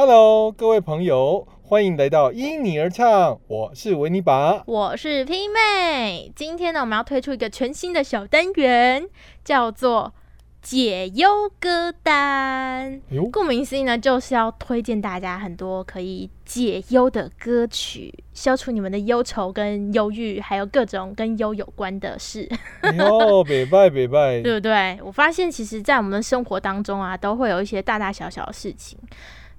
Hello，各位朋友，欢迎来到因你而唱，我是维尼拔。我是拼妹。今天呢，我们要推出一个全新的小单元，叫做解忧歌单。哟，顾名思义呢，就是要推荐大家很多可以解忧的歌曲，消除你们的忧愁跟忧郁，还有各种跟忧有关的事，哎呦，北拜北拜，对不对？我发现其实，在我们的生活当中啊，都会有一些大大小小的事情，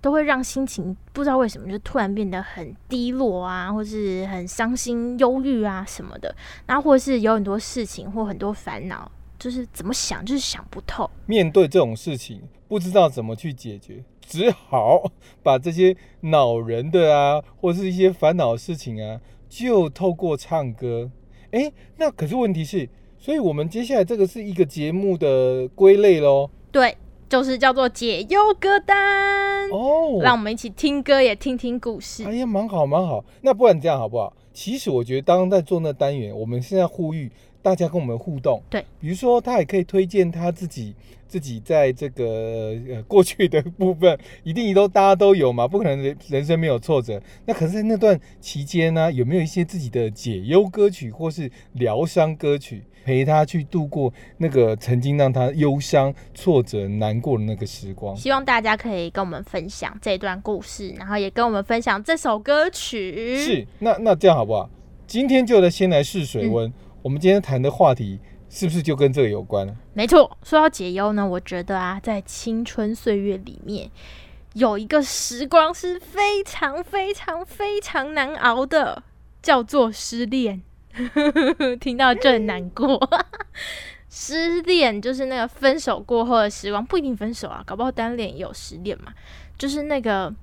都会让心情不知道为什么就突然变得很低落啊，或是很伤心、忧郁啊什么的。然后或者是有很多事情或很多烦恼，就是怎么想就是想不透。面对这种事情，不知道怎么去解决，只好把这些恼人的啊，或是一些烦恼的事情啊，就透过唱歌。哎，那可是问题是，所以我们接下来这个是一个节目的归类喽。对，就是叫做解忧歌单。哦，让我们一起听歌，也听听故事。哎呀，蛮好蛮好。那不然这样好不好？其实我觉得，当在做那单元，我们现在呼吁大家跟我们互动。对，比如说他也可以推荐他自己自己在这个呃 过去的部分，一定都大家都有嘛，不可能人人生没有挫折。那可是，在那段期间呢，有没有一些自己的解忧歌曲或是疗伤歌曲，陪他去度过那个曾经让他忧伤、挫折、难过的那个时光？希望大家可以跟我们分享这段故事，然后也跟我们分享这首歌曲。是，那那这样好不好？今天就来先来试水温。我们今天谈的话题是不是就跟这个有关呢？没错，说到解忧呢，我觉得啊，在青春岁月里面，有一个时光是非常非常非常难熬的，叫做失恋。听到就很难过。失恋就是那个分手过后的时光，不一定分手啊，搞不好单恋也有失恋嘛。就是那个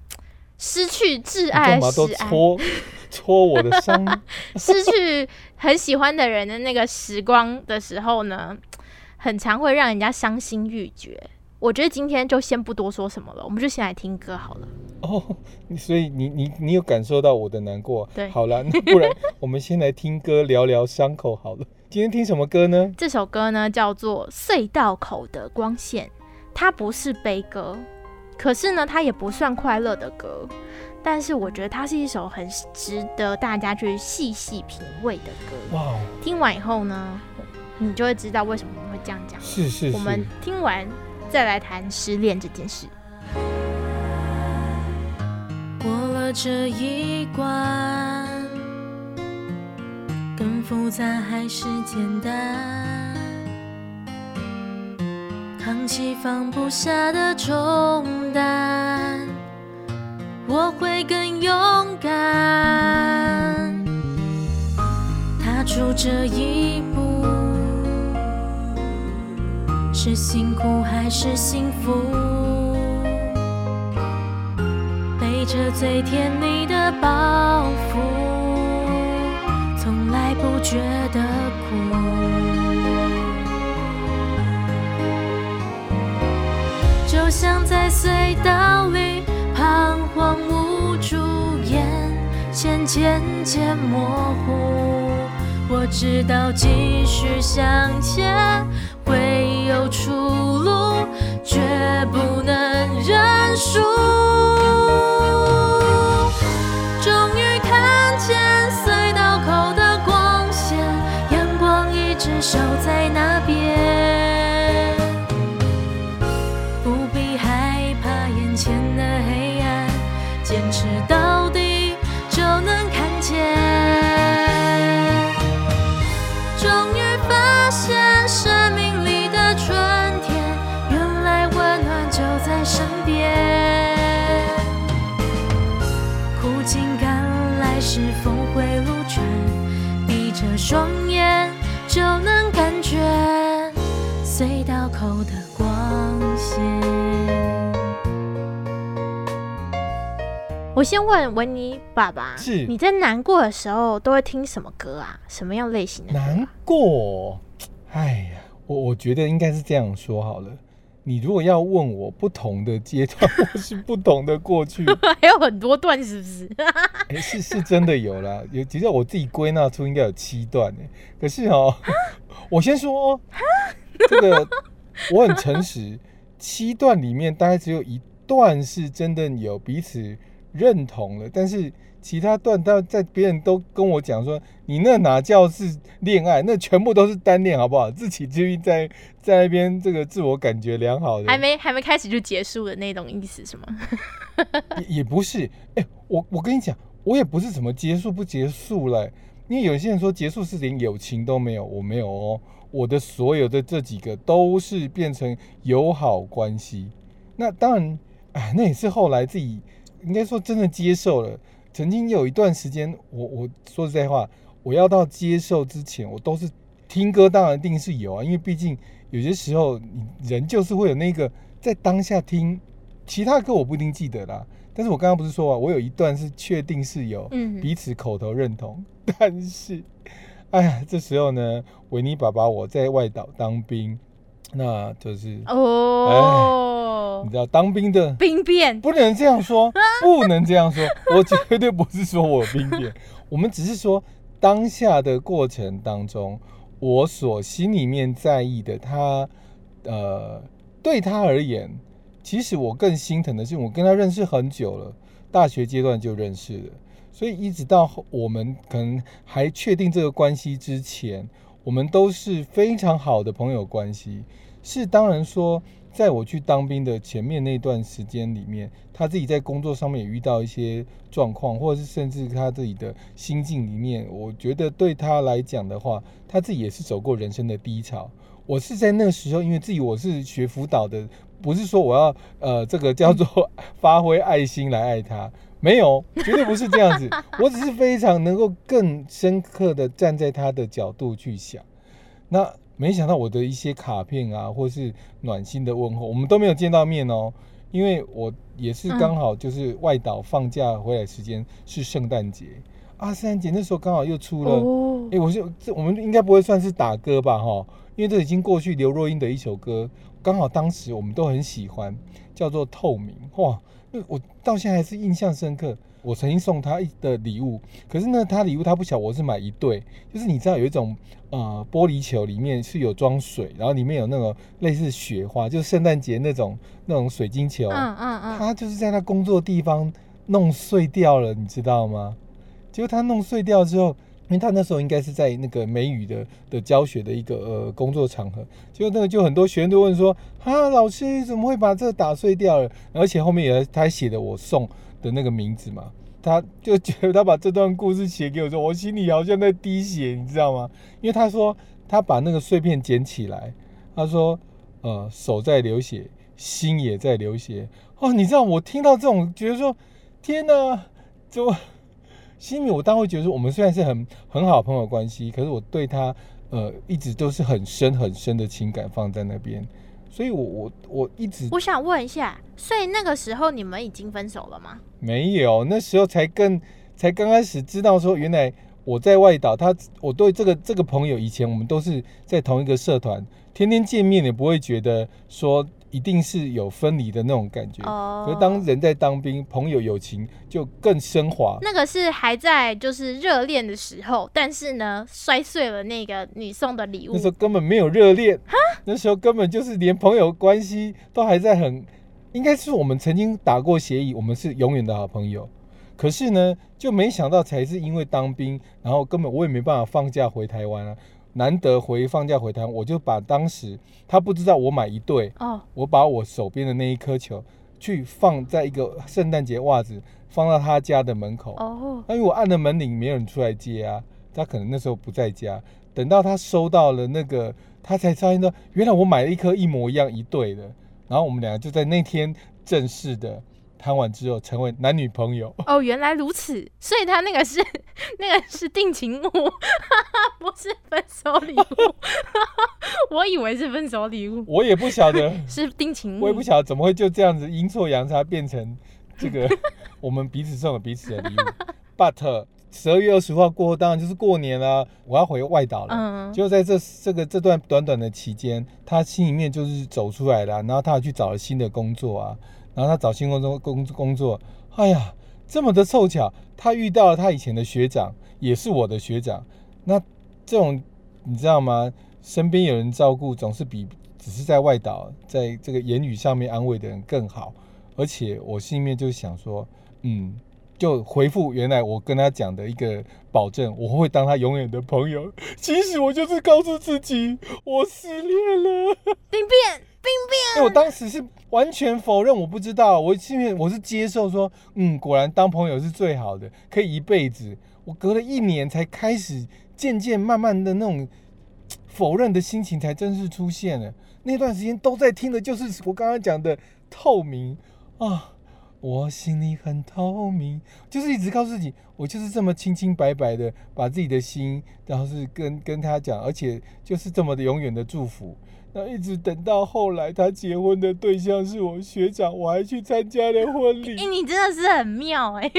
失去挚爱干嘛都时爱，戳戳我的伤？失去很喜欢的人的那个时光的时候呢，很常会让人家伤心欲绝。我觉得今天就先不多说什么了，我们就先来听歌好了。哦，你所以你你你有感受到我的难过？对好了，那不然 我们先来听歌聊聊伤口好了。今天听什么歌呢？这首歌呢叫做《隧道口的光线》，它不是悲歌，可是呢，它也不算快乐的歌。但是我觉得它是一首很值得大家去细细品味的歌。哇哦，听完以后呢，你就会知道为什么我们会这样讲。是是我们，听完再来谈失恋这件事。过了这一关，更复杂还是简单？扛起放不下的重担，我会更勇敢。踏出这一步，是辛苦还是幸福？背着最甜蜜的包袱，从来不觉得苦。就像在隧道里彷徨无助，眼前渐渐模糊。我知道继续向前会有出口的光线。我先问维尼爸爸，是你在难过的时候都会听什么歌啊？什么样类型的难过。哎呀，我我觉得应该是这样说好了。你如果要问我不同的阶段或是不同的过去，还有很多段是不是？哎、是是真的有啦，有其实我自己归纳出应该有七段呢。可是哦，我先说哦，这个 我很诚实，七段里面大概只有一段是真的有彼此认同了，但是其他段，他在别人都跟我讲说，你那哪叫是恋爱，那全部都是单恋，好不好？自己至于在在那边这个自我感觉良好的，还没还没开始就结束的那种意思是吗？也也不是，哎、我我跟你讲，我也不是什么结束不结束了，因为有些人说结束是连友情都没有，我没有哦，我的所有的这几个都是变成友好关系。那当然，哎，那也是后来自己应该说真的接受了。曾经有一段时间，我我说实在话，我要到接受之前，我都是听歌，当然一定是有啊，因为毕竟有些时候你人就是会有那个在当下听，其他歌我不一定记得啦。但是我刚刚不是说啊，我有一段是确定是有嗯，彼此口头认同，但是，哎，这时候呢，维尼爸爸我在外岛当兵，那就是哦你，知道当兵的兵变，不能这样说，不能这样说，我绝对不是说我兵变，我们只是说当下的过程当中，我所心里面在意的他，呃，对他而言，其实我更心疼的是，我跟他认识很久了，大学阶段就认识了，所以一直到我们可能还确定这个关系之前，我们都是非常好的朋友关系。是当然说，在我去当兵的前面那段时间里面，他自己在工作上面也遇到一些状况，或者是甚至他自己的心境里面，我觉得对他来讲的话，他自己也是走过人生的低潮。我是在那个时候，因为自己我是学辅导的，不是说我要呃这个叫做 发挥爱心来爱他，没有，绝对不是这样子。我只是非常能够更深刻的站在他的角度去想。那没想到我的一些卡片啊，或是暖心的问候，我们都没有见到面哦，因为我也是刚好就是外岛放假回来时间是圣诞节啊，圣诞节那时候刚好又出了。哦哎、，我就这我们应该不会算是打歌吧，哈，因为这已经过去刘若英的一首歌，刚好当时我们都很喜欢，叫做《透明》，哇，那我到现在还是印象深刻。我曾经送他一的礼物，可是呢，他礼物他不晓得我是买一对，就是你知道有一种呃玻璃球里面是有装水，然后里面有那种类似雪花，就是圣诞节那种那种水晶球，嗯嗯嗯，他就是在他工作地方弄碎掉了，你知道吗？结果他弄碎掉之后，因为他那时候应该是在那个美语的的教学的一个呃工作场合，结果那个就很多学生都问说：啊，老师怎么会把这打碎掉了？而且后面也他还写的我送的那个名字嘛，他就觉得他把这段故事写给我说，我心里好像在滴血，你知道吗？因为他说他把那个碎片捡起来，他说呃手在流血，心也在流血。哦，你知道我听到这种，觉得说天哪，怎么心里我当然会觉得说，我们虽然是很很好的朋友关系，可是我对他呃一直都是很深很深的情感放在那边，所以我我我一直我想问一下，所以那个时候你们已经分手了吗？没有，那时候才更才刚开始知道说，原来我在外岛，他我对这个这个朋友，以前我们都是在同一个社团，天天见面也不会觉得说一定是有分离的那种感觉。哦可是当人在当兵，朋友友情就更升华。那个是还在就是热恋的时候，但是呢，摔碎了那个你送的礼物那时。候根本没有热恋，那时候根本就是连朋友关系都还在很，应该是我们曾经打过协议，我们是永远的好朋友。可是呢，就没想到才是因为当兵，然后根本我也没办法放假回台湾啊，难得回放假回台湾，我就把当时他不知道我买一对，哦，我把我手边的那一颗球去放在一个圣诞节袜子，放到他家的门口。哦，那因为我按了门铃，没有人出来接啊，他可能那时候不在家。等到他收到了那个，他才发现到原来我买了一颗一模一样一对的。然后我们两个就在那天正式的谈完之后，成为男女朋友。哦，原来如此，所以他那个是 那个是定情物，不是分手礼物。我以为是分手礼物，我也不晓得，是定情物。我也不晓得怎么会就这样子阴错阳差变成这个我们彼此送了彼此的礼物。But 十二月二十号过后，当然就是过年啦、我要回外岛了。嗯，就在这这个这段短短的期间，他心里面就是走出来了，然后他去找了新的工作啊，然后他找新工作工工作，哎呀，这么的凑巧，他遇到了他以前的学长，也是我的学长，那这种你知道吗？身边有人照顾，总是比只是在外岛，在这个言语上面安慰的人更好。而且我心里面就想说，嗯，就回复原来我跟他讲的一个保证，我会当他永远的朋友。其实我就是告诉自己，我失恋了。兵变，因为我当时是完全否认，我不知道，我心里我是接受说，嗯，果然当朋友是最好的，可以一辈子。我隔了一年才开始渐渐慢慢的那种否认的心情才正式出现了。那段时间都在听的就是我刚刚讲的透明啊，我心里很透明，就是一直告诉自己，我就是这么清清白白的把自己的心，然后是跟跟他讲，而且就是这么的永远的祝福。那一直等到后来，他结婚的对象是我学长，我还去参加了婚礼哎、。你真的是很妙哎、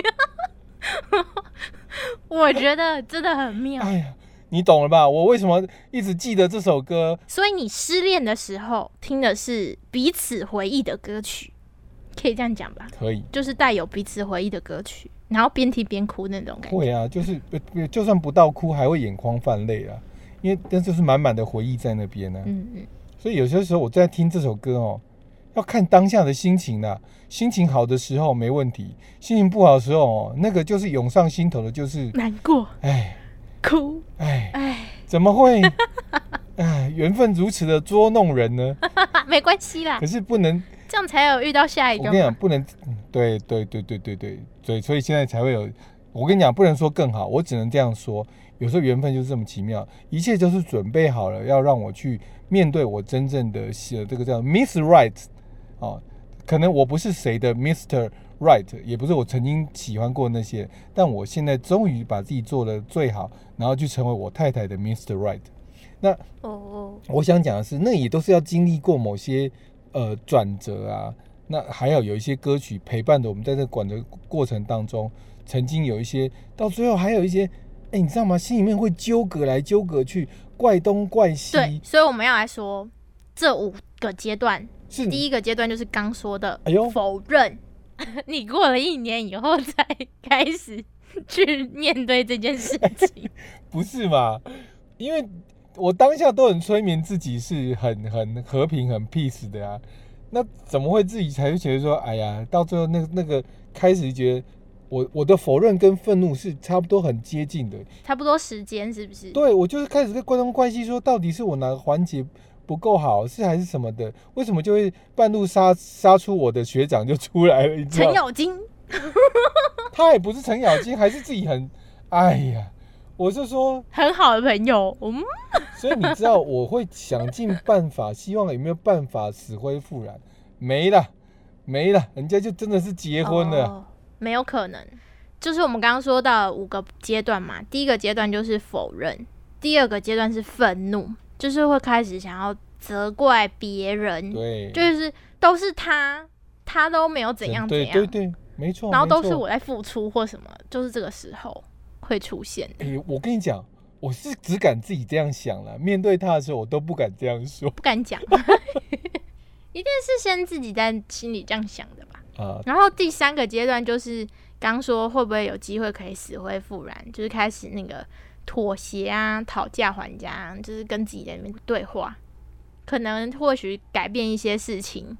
我觉得真的很妙。哎呀，你懂了吧？我为什么一直记得这首歌？所以你失恋的时候听的是彼此回忆的歌曲，可以这样讲吧？可以，就是带有彼此回忆的歌曲，然后边听边哭那种感觉。会啊，就是呃就算不到哭，还会眼眶泛泪啊，因为那就是满满的回忆在那边呢、嗯嗯，所以有些时候我在听这首歌哦，要看当下的心情啦。心情好的时候没问题，心情不好的时候哦，那个就是涌上心头的，就是难过、哎哭，哎，哎，怎么会？哎，缘分如此的捉弄人呢？没关系啦可，是不能这样才有遇到下一个我跟你讲，不能，对对对对对对对对，所以现在才会有。我跟你讲，不能说更好，我只能这样说。有时候缘分就是这么奇妙，一切就是准备好了，要让我去面对我真正的呃这个叫 Miss Right 哦。可能我不是谁的 Mr. Right，也不是我曾经喜欢过那些，但我现在终于把自己做的最好，然后去成为我太太的 Mr. Right。那哦哦，我想讲的是，那也都是要经历过某些呃转折啊，那还要有一些歌曲陪伴着我们，在这管的过程当中，曾经有一些，到最后还有一些，哎，你知道吗？心里面会纠葛来纠葛去，怪东怪西，对，所以我们要来说这五个阶段。是第一个阶段就是刚说的哎呦否认，你过了一年以后才 开始去面对这件事情。不是嘛？因为我当下都很催眠自己是很很和平、很 peace 的啊，那怎么会自己才会觉得说，哎呀，到最后那个那个开始觉得我我的否认跟愤怒是差不多很接近的，差不多时间是不是？对我就是开始跟观众关系说，到底是我哪个环节不够好，是还是什么的？为什么就会半路杀杀出我的学长就出来了？你知道程？咬金，他也不是程咬金，还是自己很，哎呀，我是说，很好的朋友，嗯，所以你知道我会想尽办法，希望有没有办法死灰复燃？没了，没了，人家就真的是结婚了。哦没有可能。就是我们刚刚说到五个阶段嘛，第一个阶段就是否认，第二个阶段是愤怒，就是会开始想要责怪别人，对，就是都是他，他都没有怎样怎样，对对对，没错。然后都是我在付出或什么，就是这个时候会出现的。诶、我跟你讲，我是只敢自己这样想了。面对他的时候，我都不敢这样说不敢讲，一定是先自己在心里这样想然后第三个阶段就是刚说会不会有机会可以死灰复燃，就是开始那个妥协啊、讨价还价啊，就是跟自己在那边对话，可能或许改变一些事情，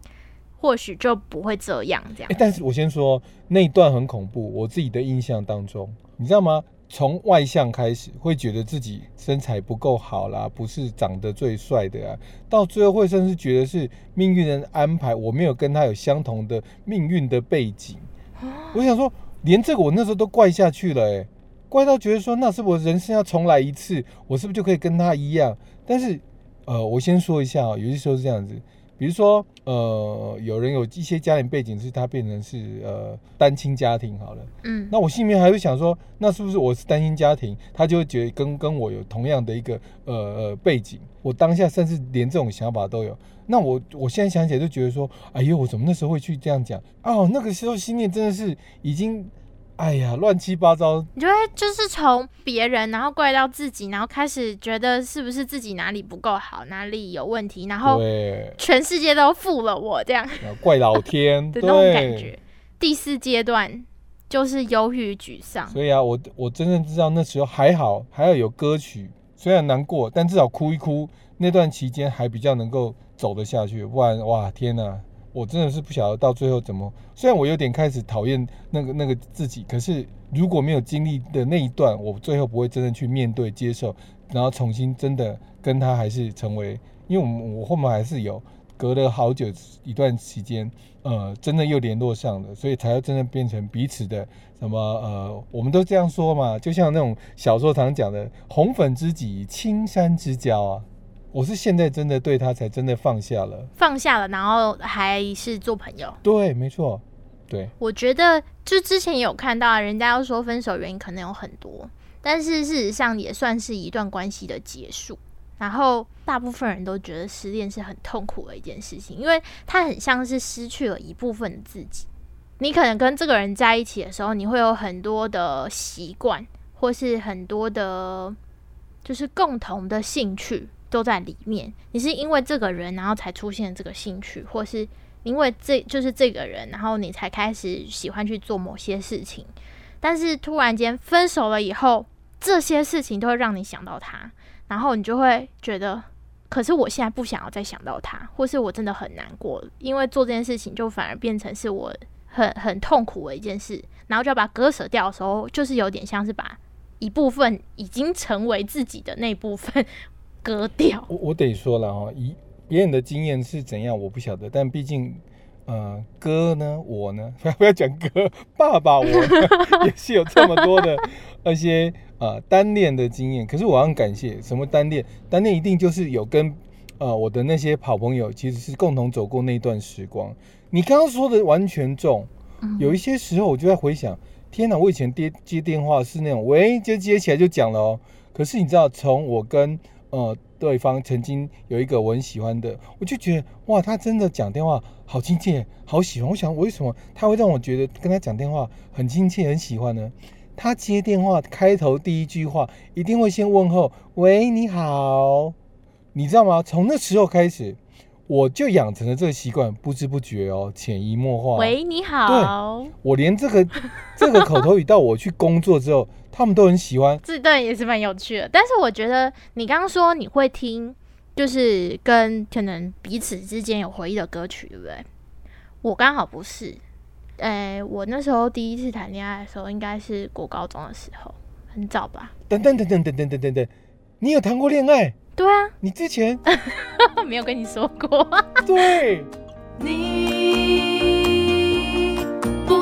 或许就不会这样这样哎、。但是我先说那一段很恐怖，我自己的印象当中，你知道吗？从外向开始，会觉得自己身材不够好啦，不是长得最帅的啊，到最后会甚至觉得是命运的安排，我没有跟他有相同的命运的背景。我想说，连这个我那时候都怪下去了、哎，怪到觉得说，那是我人生要重来一次，我是不是就可以跟他一样？但是，呃，我先说一下啊、有些时候是这样子，比如说，呃，有人有一些家庭背景是他变成是呃单亲家庭好了，嗯，那我心里面还会想说，那是不是我是单亲家庭，他就会觉得跟跟我有同样的一个呃呃背景？我当下甚至连这种想法都有。那我我现在想起来就觉得说，哎呦，我怎么那时候会去这样讲？哦，那个时候心念真的是已经，哎呀，乱七八糟。你就会就是从别人，然后怪到自己，然后开始觉得是不是自己哪里不够好，哪里有问题，然后，全世界都负了我这样。怪老天，的对，那种感觉。第四阶段就是忧郁沮丧，所以啊，我我真正知道那时候还好，还要有歌曲，虽然难过，但至少哭一哭，那段期间还比较能够走得下去。不然哇，天哪，我真的是不晓得到最后怎么。虽然我有点开始讨厌那个那个自己，可是如果没有经历的那一段，我最后不会真的去面对、接受，然后重新真的跟他还是成为，因为我们我后面还是有隔了好久一段时间，呃，真的又联络上了，所以才要真的变成彼此的什么呃，我们都这样说嘛，就像那种小说常讲的“红粉知己，青山之交”啊。我是现在真的对他才真的放下了，放下了，然后还是做朋友。对，没错，对，我觉得就之前有看到，人家要说分手原因可能有很多，但是事实上也算是一段关系的结束。然后大部分人都觉得失恋是很痛苦的一件事情，因为它很像是失去了一部分的自己。你可能跟这个人在一起的时候，你会有很多的习惯，或是很多的，就是共同的兴趣都在里面。你是因为这个人，然后才出现这个兴趣，或是因为这就是这个人，然后你才开始喜欢去做某些事情。但是突然间分手了以后，这些事情都会让你想到他。然后你就会觉得，可是我现在不想要再想到他，或是我真的很难过，因为做这件事情就反而变成是我很很痛苦的一件事，然后就要把割舍掉的时候，就是有点像是把一部分已经成为自己的那部分割掉。我我得说了哦，以别人的经验是怎样，我不晓得，但毕竟。呃，哥呢？我呢？不 要不要讲哥，爸爸我呢 也是有这么多的那些呃单恋的经验。可是我很感谢，什么单恋？单恋一定就是有跟呃我的那些好朋友，其实是共同走过那段时光。你刚刚说的完全中，有一些时候我就在回想，天哪！我以前接接电话是那种喂，就接起来就讲了哦。可是你知道，从我跟呃，对方曾经有一个我很喜欢的，我就觉得哇，他真的讲电话好亲切，好喜欢。我想为什么他会让我觉得跟他讲电话很亲切、很喜欢呢？他接电话开头第一句话一定会先问候：“喂，你好。”你知道吗？从那时候开始，我就养成了这个习惯，不知不觉哦，潜移默化。喂，你好。对，我连这个 这个口头语到我去工作之后。他们都很喜欢，这段也是蛮有趣的。但是我觉得你刚刚说你会听，就是跟可能彼此之间有回忆的歌曲，对不对？我刚好不是，诶，我那时候第一次谈恋爱的时候，应该是国高中的时候，很早吧？等等等等等等等等等，你有谈过恋爱？对啊，你之前 没有跟你说过？对，你不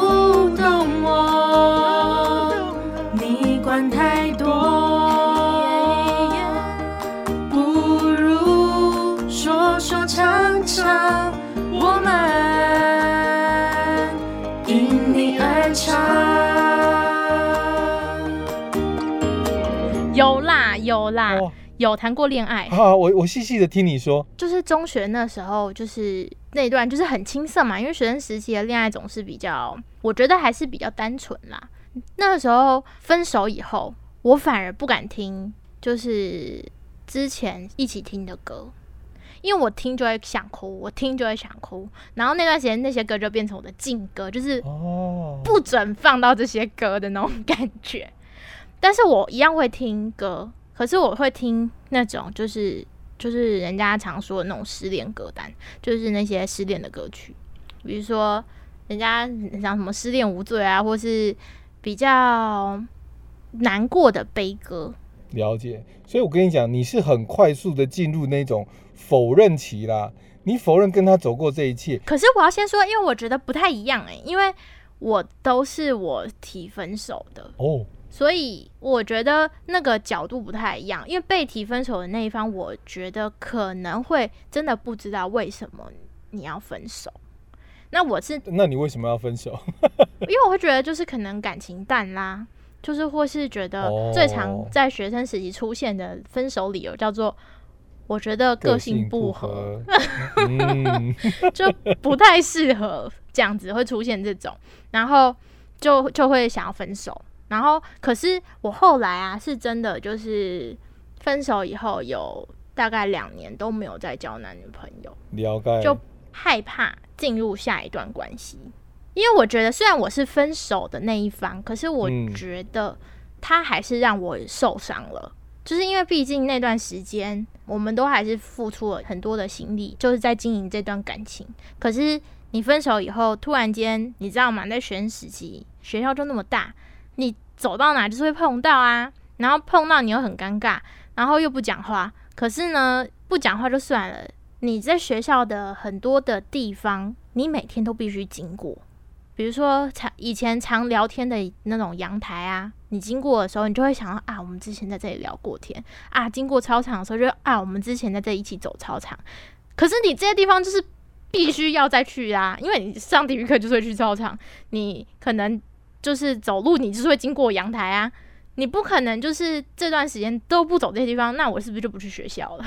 懂我。你管太有谈过恋爱。好，我我细细的听你说。就是中学那时候，就是那段就是很青涩嘛，因为学生时期的恋爱总是比较，我觉得还是比较单纯啦。那个时候分手以后，我反而不敢听，就是之前一起听的歌，因为我听就会想哭，我听就会想哭，然后那段时间那些歌就变成我的禁歌，就是不准放到这些歌的那种感觉。但是我一样会听歌，可是我会听那种就是就是人家常说的那种失恋歌单，就是那些失恋的歌曲，比如说人家讲什么失恋无罪啊，或是。比较难过的悲歌，了解。所以我跟你讲，你是很快速的进入那种否认期啦。你否认跟他走过这一切。可是我要先说，因为我觉得不太一样哎，因为我都是我提分手的哦，所以我觉得那个角度不太一样。因为被提分手的那一方，我觉得可能会真的不知道为什么你要分手。那我是，那你为什么要分手？因为我会觉得就是可能感情淡啦，就是或是觉得最常在学生时期出现的分手理由叫做我觉得个性不合，就不太适合这样子会出现这种，然后就就会想要分手。然后可是我后来啊，是真的就是分手以后有大概两年都没有再交男女朋友，了解就。害怕进入下一段关系，因为我觉得虽然我是分手的那一方，可是我觉得他还是让我受伤了。就是因为毕竟那段时间，我们都还是付出了很多的心力，就是在经营这段感情。可是你分手以后，突然间，你知道吗？在学生时期，学校就那么大，你走到哪就是会碰到啊，然后碰到你又很尴尬，然后又不讲话。可是呢，不讲话就算了，你在学校的很多的地方，你每天都必须经过。比如说常以前常聊天的那种阳台啊，你经过的时候，你就会想到啊，我们之前在这里聊过天啊。经过操场的时候，就啊，我们之前在这里一起走操场。可是你这些地方就是必须要再去啊，因为你上体育课就是会去操场，你可能就是走路，你就是会经过阳台啊。你不可能就是这段时间都不走这些地方，那我是不是就不去学校了？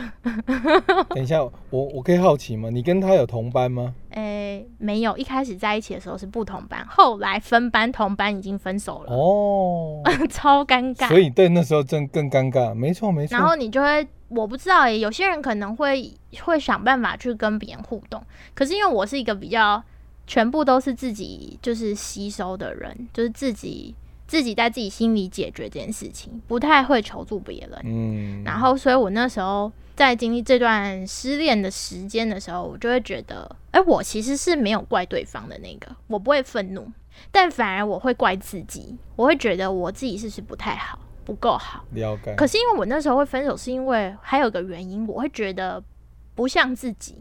等一下，我我可以好奇吗？你跟他有同班吗？诶、没有，一开始在一起的时候是不同班，后来分班同班已经分手了，哦，超尴尬。所以对那时候真更尴尬，没错没错。然后你就会，我不知道诶、有些人可能会会想办法去跟别人互动，可是因为我是一个比较全部都是自己就是吸收的人，就是自己自己在自己心里解决这件事情，不太会求助别人。嗯，然后，所以我那时候在经历这段失恋的时间的时候，我就会觉得，哎、我其实是没有怪对方的那个，我不会愤怒，但反而我会怪自己，我会觉得我自己是不是不太好，不够好。了解。可是因为我那时候会分手，是因为还有个原因，我会觉得不像自己，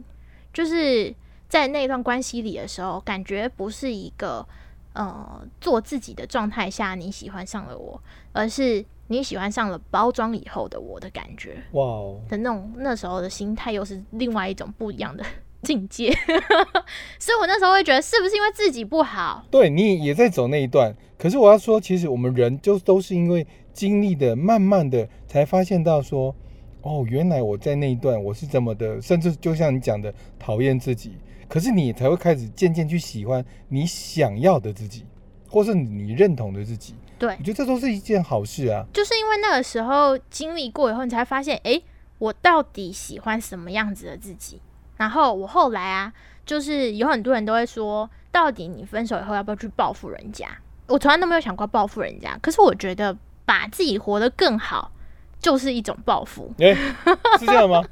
就是在那段关系里的时候，感觉不是一个呃做自己的状态下你喜欢上了我，而是你喜欢上了包装以后的我的感觉哇哦，的那种那时候的心态，又是另外一种不一样的境界。所以我那时候会觉得，是不是因为自己不好？对你也在走那一段，可是我要说，其实我们人就都是因为经历的，慢慢的才发现到说，哦，原来我在那一段我是这么的，甚至就像你讲的，讨厌自己，可是你才会开始渐渐去喜欢你想要的自己，或是你认同的自己。对我觉得这都是一件好事啊。就是因为那个时候经历过以后，你才发现，诶，我到底喜欢什么样子的自己？然后我后来啊，就是有很多人都会说，到底你分手以后要不要去报复人家？我从来都没有想过报复人家，可是我觉得把自己活得更好，就是一种报复。哎、是这样吗？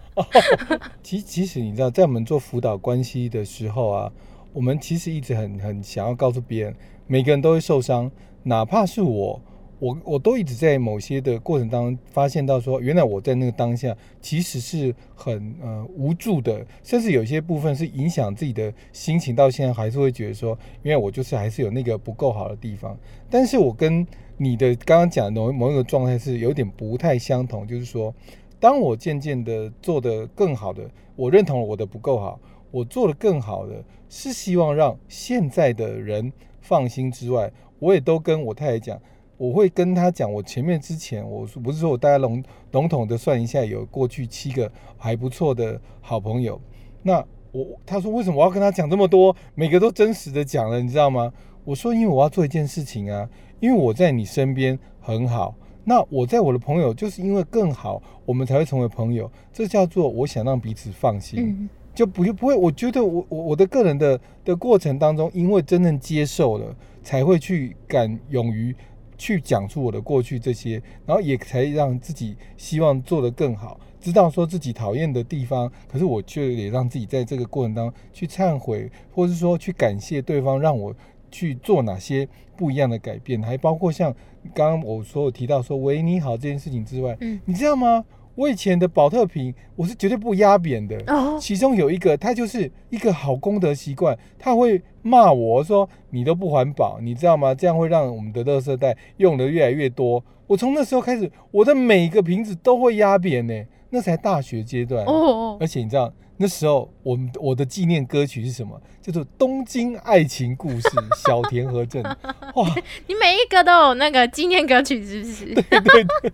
其其实你知道，在我们做辅导关系的时候啊，我们其实一直很很想要告诉别人，每个人都会受伤，哪怕是我，我我都一直在某些的过程当中发现到说，原来我在那个当下其实是很呃无助的，甚至有些部分是影响自己的心情，到现在还是会觉得说，因为我就是还是有那个不够好的地方，但是我跟你的刚刚讲的某某一个状态是有点不太相同，就是说，当我渐渐的做得更好的，我认同了我的不够好，我做得更好的是希望让现在的人放心之外，我也都跟我太太讲，我会跟他讲，我前面之前我不是说我大概笼笼统的算一下，有过去七个还不错的好朋友，那我他说为什么我要跟他讲这么多，每个都真实的讲了，你知道吗？我说因为我要做一件事情啊，因为我在你身边很好。那我在我的朋友，就是因为更好，我们才会成为朋友。这叫做我想让彼此放心。嗯，就不不会，我觉得我我我的个人的的过程当中，因为真正接受了，才会去敢勇于去讲出我的过去这些，然后也才让自己希望做得更好，知道说自己讨厌的地方，可是我却也让自己在这个过程当中去忏悔，或是说去感谢对方，让我去做哪些不一样的改变，还包括像刚刚我所有提到说“喂你好”这件事情之外，嗯你知道吗？我以前的保特瓶我是绝对不压扁的，哦，其中有一个，他就是一个好功德习惯，他会骂我说你都不环保，你知道吗？这样会让我们的垃圾袋用的越来越多。我从那时候开始，我的每一个瓶子都会压扁呢，那才大学阶段。哦，而且你知道那时候我们我的纪念歌曲是什么？叫做《东京爱情故事》，小田和正。哇，你每一个都有那个纪念歌曲，是不是？对 对对，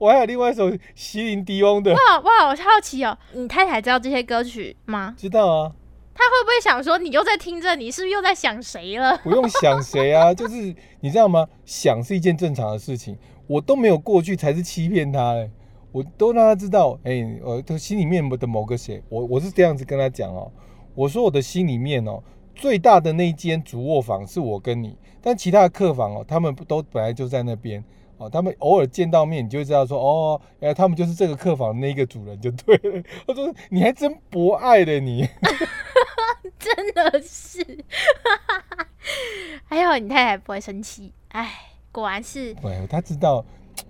我还有另外一首席琳迪翁的，哇哇，我好奇哦，你太太知道这些歌曲吗？知道啊。她会不会想说你又在听着，你是不是又在想谁了？不用想谁啊，就是你知道吗？想是一件正常的事情，我都没有过去才是欺骗他哎、我都让他知道，哎、我的心里面的某个谁，我我是这样子跟他讲哦，我说我的心里面哦，最大的那一间主卧房是我跟你，但其他的客房哦，他们不都本来就在那边。哦，他们偶尔见到面，你就会知道说，哦，原来他们就是这个客房那一个主人就对了。他说你还真博爱的你，真的是。还好你太太不会生气，哎，果然是哎，他知道，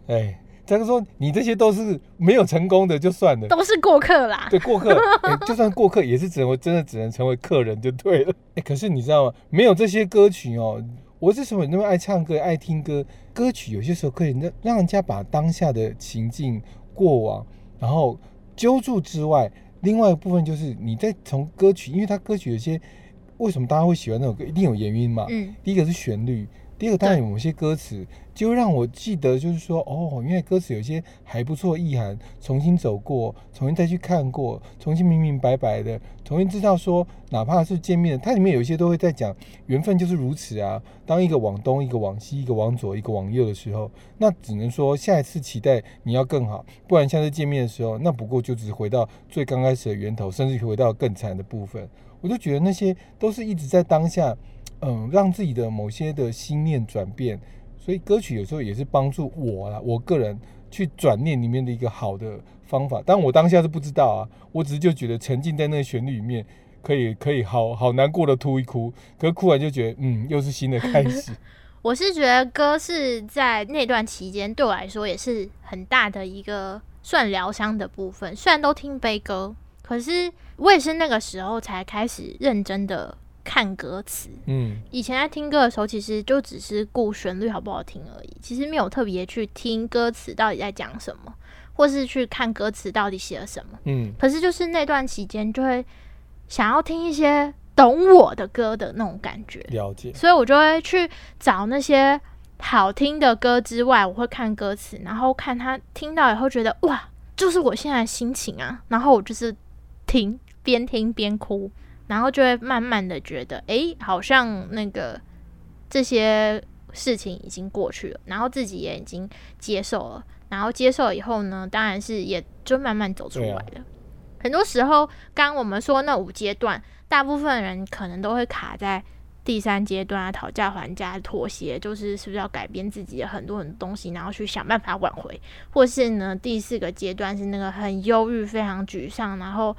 哎，他就说你这些都是没有成功的，就算了。都是过客啦。对，过客，哎就算过客，也是只能真的只能成为客人就对了。哎，可是你知道吗？没有这些歌曲哦，我为什么那么爱唱歌、爱听歌？歌曲有些时候可以让让人家把当下的情境、过往，然后揪住之外，另外一部分就是你在从歌曲，因为它歌曲有些为什么大家会喜欢那首歌，一定有原因嘛。嗯，第一个是旋律，第二个当然有某些歌词，就让我记得，就是说，哦，因为歌词有些还不错意涵，重新走过，重新再去看过，重新明明白白的，重新知道说，哪怕是见面，它里面有一些都会在讲缘分就是如此啊。当一个往东，一个往西，一个往左，一个往右的时候，那只能说下一次期待你要更好，不然下次见面的时候，那不过就只是回到最刚开始的源头，甚至回到更惨的部分。我就觉得那些都是一直在当下。嗯，让自己的某些的心念转变，所以歌曲有时候也是帮助我啦，我个人去转念里面的一个好的方法。但我当下是不知道啊，我只是就觉得沉浸在那个旋律里面，可以可以好好难过的哭一哭，可是哭完就觉得嗯，又是新的开始。我是觉得歌是在那段期间对我来说也是很大的一个算疗伤的部分。虽然都听悲歌，可是我也是那个时候才开始认真的。看歌词，嗯，以前在听歌的时候，其实就只是顾旋律好不好听而已，其实没有特别去听歌词到底在讲什么，或是去看歌词到底写了什么，嗯。可是就是那段期间，就会想要听一些懂我的歌的那种感觉，了解。所以我就会去找那些好听的歌之外，我会看歌词，然后看他听到以后觉得哇，就是我现在的心情啊，然后我就是听，边听边哭。然后就会慢慢的觉得，哎，好像那个这些事情已经过去了，然后自己也已经接受了，然后接受了以后呢，当然是也就慢慢走出来了。很多时候，刚刚我们说那五阶段，大部分人可能都会卡在第三阶段啊，讨价还价、妥协，就是是不是要改变自己的很多很多东西，然后去想办法挽回，或是呢，第四个阶段是那个很忧郁、非常沮丧，然后。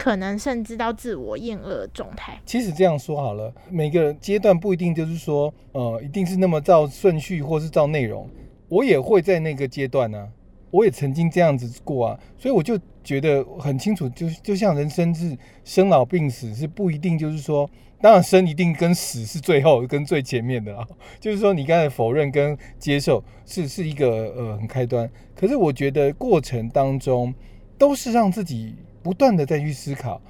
可能甚至到自我厌恶的状态。其实这样说好了，每个阶段不一定就是说，呃，一定是那么照顺序或是照内容。我也会在那个阶段呢，我也曾经这样子过啊，所以我就觉得很清楚，就就像人生是生老病死是不一定就是说，当然生一定跟死是最后跟最前面的啊，就是说你刚才否认跟接受是是一个呃很开端，可是我觉得过程当中都是让自己。不断的再去思考，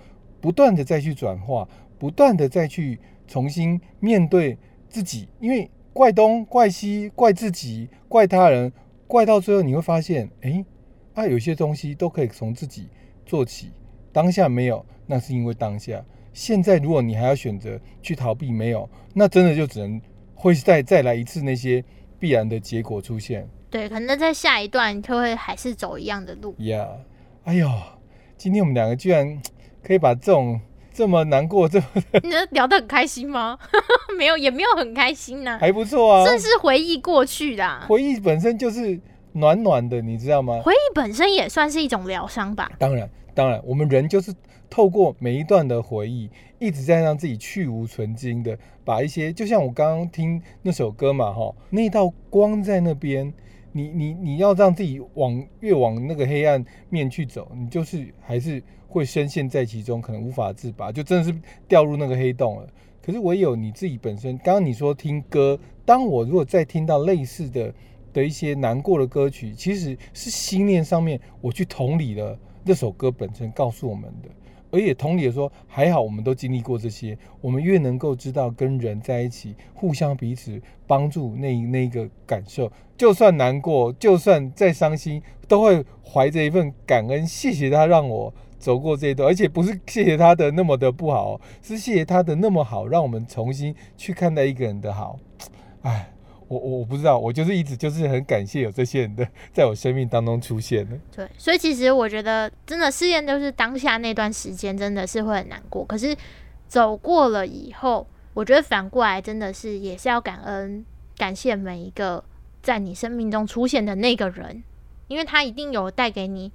不断的再去转化，不断的再去重新面对自己。因为怪东、怪西、怪自己、怪他人，怪到最后你会发现，哎，啊，有些东西都可以从自己做起。当下没有，那是因为当下。现在如果你还要选择去逃避，没有，那真的就只能会再再来一次那些必然的结果出现。对，可能在下一段就会还是走一样的路。呀，哎呦。今天我们两个居然 可以把这种 这么难过、这么你聊得很开心吗？没有，也没有很开心呐，还不错啊。这是回忆过去的，回忆本身就是暖暖的，你知道吗？回忆本身也算是一种疗伤吧。当然，当然，我们人就是透过每一段的回忆，一直在让自己去无存精的，把一些就像我刚刚听那首歌嘛，哈，那道光在那边。你你你要让自己往越往那个黑暗面去走，你就是还是会深陷在其中，可能无法自拔，就真的是掉入那个黑洞了。可是唯有你自己本身，刚刚你说听歌，当我如果再听到类似的的一些难过的歌曲，其实是心念上面我去同理了这首歌本身告诉我们的。而也同理的说，还好我们都经历过这些，我们越能够知道跟人在一起，互相彼此帮助那那个感受，就算难过，就算再伤心，都会怀着一份感恩，谢谢他让我走过这一段，而且不是谢谢他的那么的不好，是谢谢他的那么好，让我们重新去看待一个人的好，哎。我我我不知道，我就是一直就是很感谢有这些人的在我生命当中出现的。对，所以其实我觉得真的试验就是当下那段时间真的是会很难过，可是走过了以后，我觉得反过来真的是也是要感恩感谢每一个在你生命中出现的那个人，因为他一定有带给你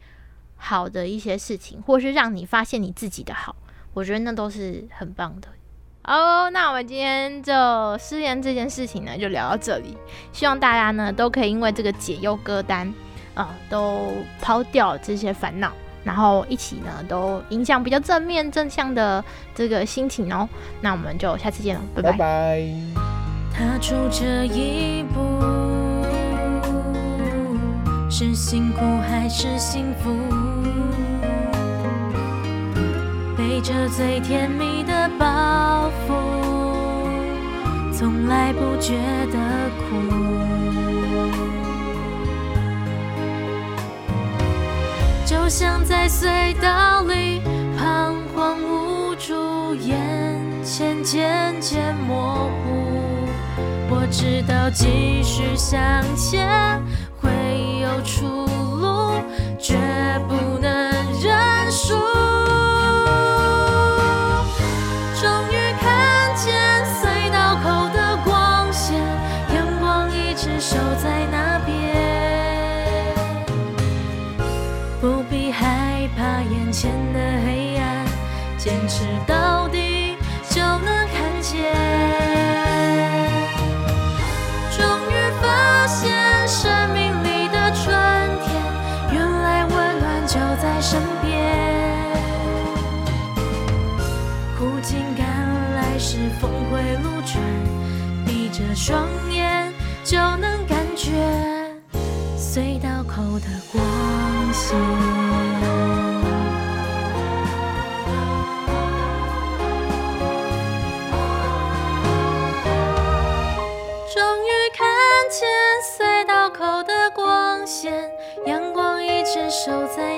好的一些事情，或是让你发现你自己的好，我觉得那都是很棒的。好，那我们今天就失联这件事情呢，就聊到这里。希望大家呢都可以因为这个解忧歌单啊、都抛掉这些烦恼，然后一起呢都影响比较正面正向的这个心情哦。那我们就下次见了，拜拜拜。拜。踏出这一步，是辛苦还是幸福？背着最甜蜜的包袱，从来不觉得苦。就像在隧道里彷徨无助，眼前渐渐模糊。我知道继续向前会有出后的光线。终于看见隧道口的光线，阳光一直守在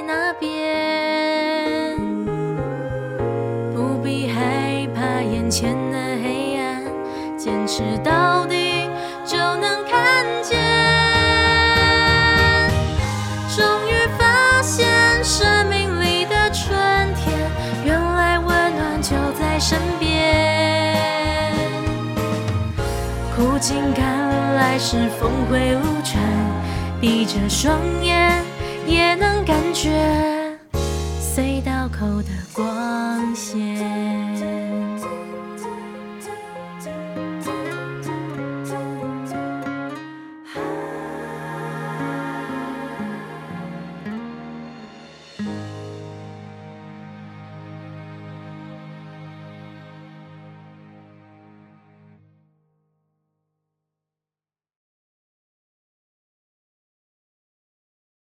是峰回路转，闭着双眼也能感觉